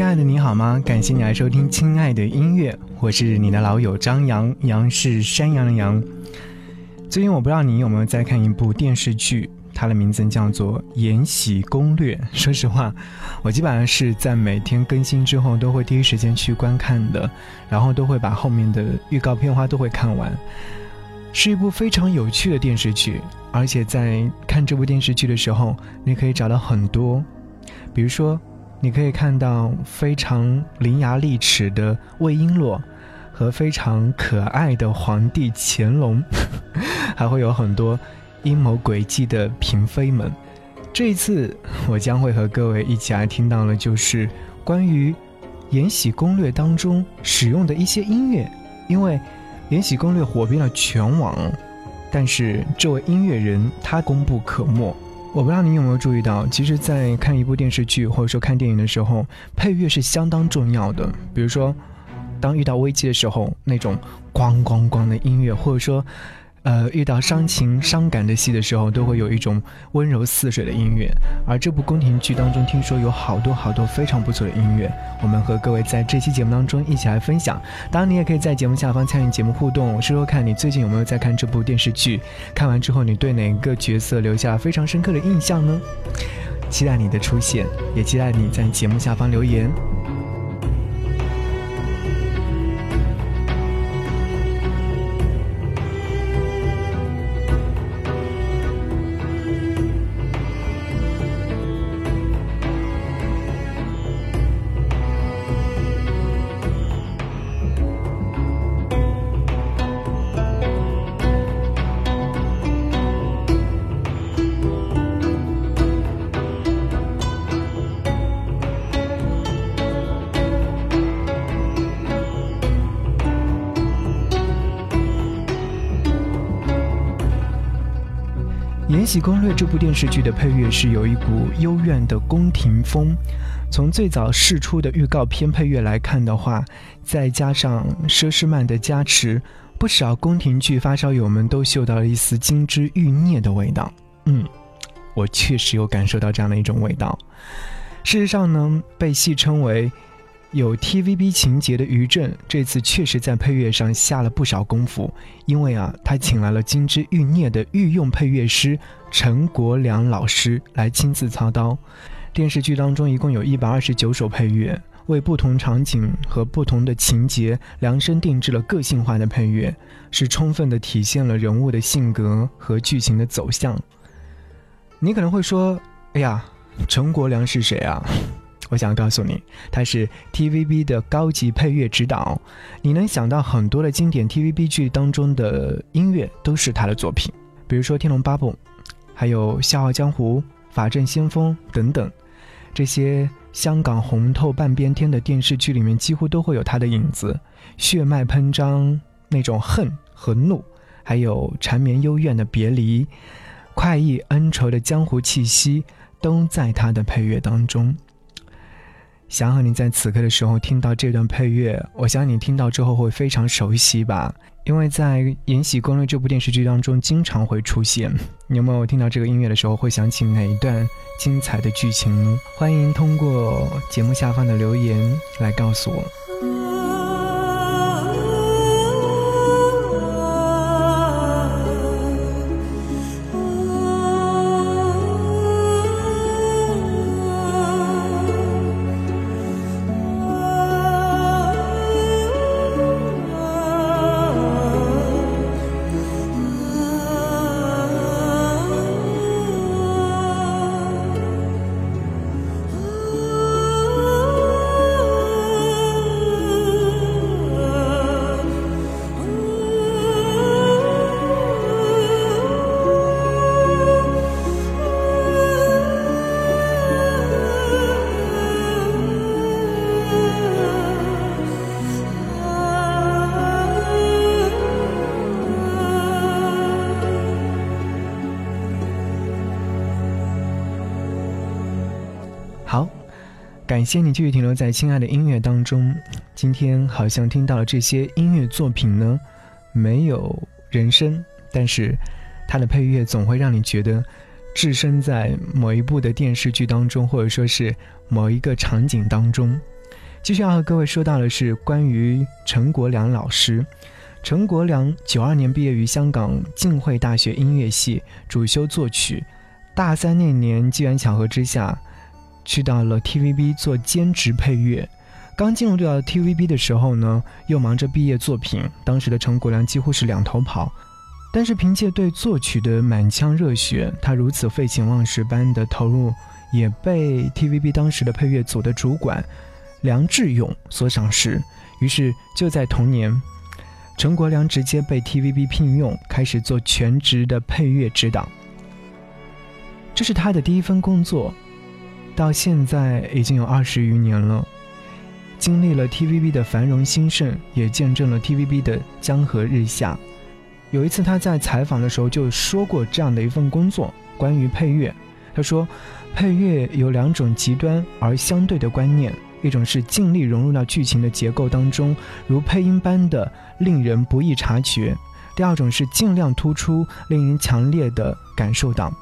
亲爱的，你好吗？感谢你来收听《亲爱的音乐》，我是你的老友张扬，杨是山羊的羊。最近我不知道你有没有在看一部电视剧，它的名字叫做《延禧攻略》。说实话，我基本上是在每天更新之后都会第一时间去观看的，然后都会把后面的预告片花都会看完。是一部非常有趣的电视剧，而且在看这部电视剧的时候，你可以找到很多，比如说。你可以看到非常伶牙俐齿的魏璎珞，和非常可爱的皇帝乾隆，还会有很多阴谋诡计的嫔妃们。这一次，我将会和各位一起来听到的，就是关于《延禧攻略》当中使用的一些音乐，因为《延禧攻略》火遍了全网，但是这位音乐人他功不可没。我不知道你有没有注意到，其实，在看一部电视剧或者说看电影的时候，配乐是相当重要的。比如说，当遇到危机的时候，那种咣咣咣的音乐，或者说。呃，遇到伤情伤感的戏的时候，都会有一种温柔似水的音乐。而这部宫廷剧当中，听说有好多好多非常不错的音乐，我们和各位在这期节目当中一起来分享。当然，你也可以在节目下方参与节目互动，说说看你最近有没有在看这部电视剧，看完之后你对哪个角色留下非常深刻的印象呢？期待你的出现，也期待你在节目下方留言。《延禧攻略》这部电视剧的配乐是有一股幽怨的宫廷风，从最早试出的预告片配乐来看的话，再加上佘诗曼的加持，不少宫廷剧发烧友们都嗅到了一丝金枝欲孽的味道。嗯，我确实有感受到这样的一种味道。事实上呢，被戏称为。有 TVB 情节的余震，这次确实在配乐上下了不少功夫。因为啊，他请来了金枝欲孽的御用配乐师陈国良老师来亲自操刀。电视剧当中一共有一百二十九首配乐，为不同场景和不同的情节量身定制了个性化的配乐，是充分的体现了人物的性格和剧情的走向。你可能会说：“哎呀，陈国良是谁啊？”我想告诉你，他是 TVB 的高级配乐指导。你能想到很多的经典 TVB 剧当中的音乐都是他的作品，比如说《天龙八部》，还有《笑傲江湖》《法证先锋》等等，这些香港红透半边天的电视剧里面几乎都会有他的影子。血脉喷张那种恨和怒，还有缠绵幽怨的别离，快意恩仇的江湖气息，都在他的配乐当中。想和你在此刻的时候听到这段配乐，我想你听到之后会非常熟悉吧？因为在《延禧攻略》这部电视剧当中经常会出现。你有没有听到这个音乐的时候会想起哪一段精彩的剧情呢？欢迎通过节目下方的留言来告诉我。感谢你继续停留在亲爱的音乐当中。今天好像听到了这些音乐作品呢，没有人声，但是它的配乐总会让你觉得置身在某一部的电视剧当中，或者说是某一个场景当中。继续要和各位说到的是关于陈国良老师。陈国良九二年毕业于香港浸会大学音乐系，主修作曲。大三那年，机缘巧合之下，去到了 TVB 做兼职配乐。刚进入到 TVB 的时候呢，又忙着毕业作品。当时的陈国良几乎是两头跑，但是凭借对作曲的满腔热血，他如此废寝忘食般的投入，也被 TVB 当时的配乐组的主管梁志勇所赏识。于是就在同年。陈国良直接被 TVB 聘用，开始做全职的配乐指导。这是他的第一份工作，到现在已经有二十余年了。经历了 TVB 的繁荣兴盛，也见证了 TVB 的江河日下。有一次他在采访的时候就说过这样的一份工作，关于配乐。他说，配乐有两种极端而相对的观念。一种是尽力融入到剧情的结构当中，如配音般的令人不易察觉；第二种是尽量突出，令人强烈的感受到。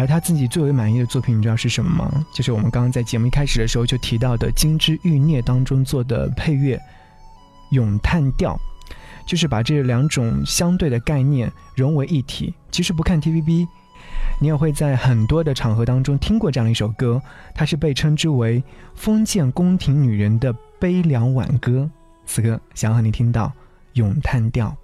而他自己最为满意的作品，你知道是什么吗？就是我们刚刚在节目一开始的时候就提到的《金枝欲孽》当中做的配乐《咏叹调》，就是把这两种相对的概念融为一体。其实不看 TVB。你也会在很多的场合当中听过这样的一首歌，它是被称之为封建宫廷女人的悲凉挽歌。此刻想要和你听到咏叹调。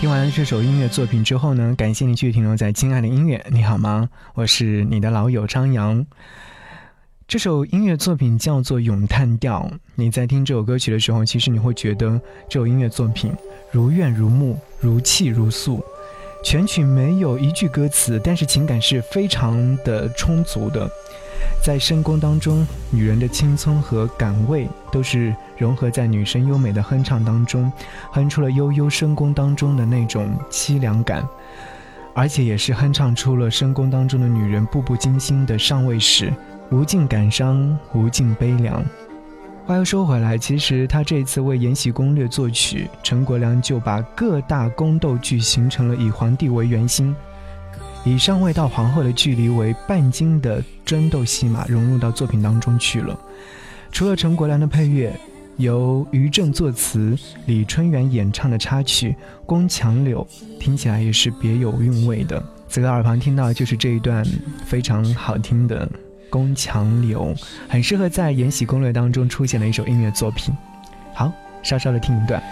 听完这首音乐作品之后呢？感谢你继续停留在亲爱的音乐，你好吗？我是你的老友张扬。这首音乐作品叫做《咏叹调》。你在听这首歌曲的时候，其实你会觉得这首音乐作品如怨如慕，如泣如诉。全曲没有一句歌词，但是情感是非常的充足的。在深宫当中，女人的青葱和感味都是融合在女生优美的哼唱当中，哼出了悠悠深宫当中的那种凄凉感，而且也是哼唱出了深宫当中的女人步步惊心的上位史，无尽感伤，无尽悲凉。话又说回来，其实他这次为《延禧攻略》作曲，陈国良就把各大宫斗剧形成了以皇帝为圆心。以上位到皇后的距离为半斤的争斗戏码融入到作品当中去了。除了陈国良的配乐，由于正作词，李春元演唱的插曲《宫墙柳》，听起来也是别有韵味的。此刻耳旁听到的就是这一段非常好听的《宫墙柳》，很适合在《延禧攻略》当中出现的一首音乐作品。好，稍稍的听一段。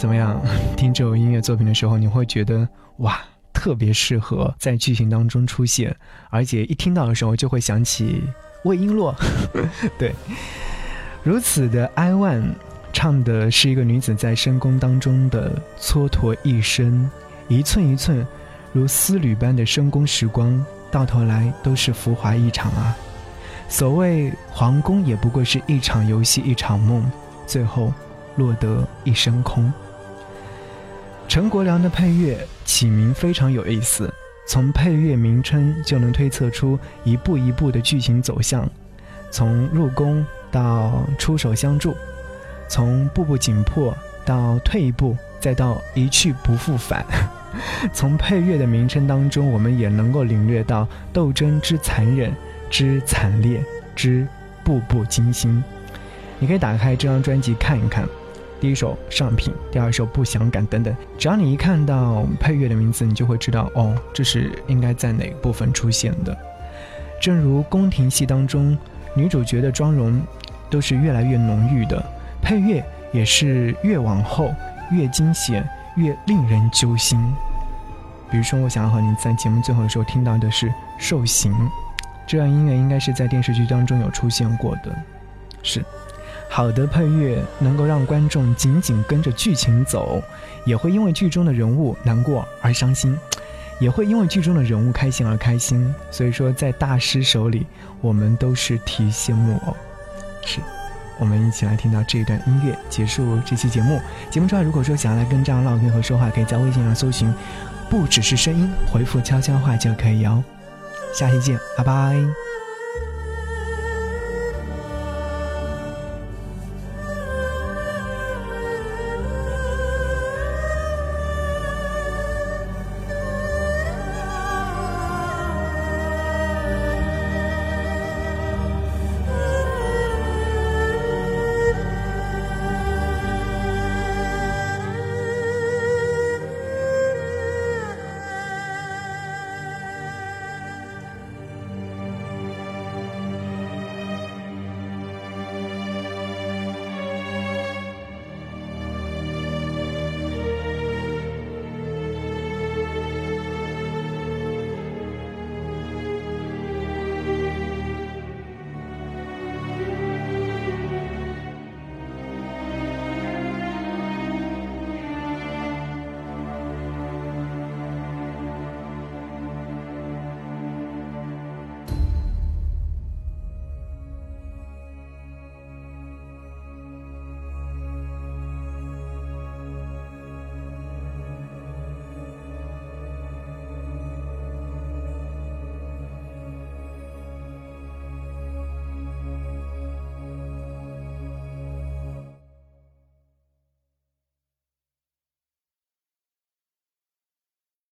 怎么样？听这首音乐作品的时候，你会觉得哇，特别适合在剧情当中出现，而且一听到的时候就会想起魏璎珞。对，如此的哀婉，唱的是一个女子在深宫当中的蹉跎一生，一寸一寸如丝缕般的深宫时光，到头来都是浮华一场啊！所谓皇宫，也不过是一场游戏，一场梦，最后落得一身空。陈国良的配乐起名非常有意思，从配乐名称就能推测出一步一步的剧情走向，从入宫到出手相助，从步步紧迫到退一步，再到一去不复返。从配乐的名称当中，我们也能够领略到斗争之残忍、之惨烈、之步步惊心。你可以打开这张专辑看一看。第一首上品，第二首不祥感等等，只要你一看到配乐的名字，你就会知道哦，这是应该在哪部分出现的。正如宫廷戏当中，女主角的妆容都是越来越浓郁的，配乐也是越往后越惊险，越令人揪心。比如说，我想要和你在节目最后的时候听到的是《受刑》，这段音乐应该是在电视剧当中有出现过的，是。好的配乐能够让观众紧紧跟着剧情走，也会因为剧中的人物难过而伤心，也会因为剧中的人物开心而开心。所以说，在大师手里，我们都是提线木偶。是，我们一起来听到这段音乐，结束这期节目。节目之外，如果说想要来跟张老天和说话，可以在微信上搜寻“不只是声音”，回复悄悄话就可以哦。下期见，拜拜。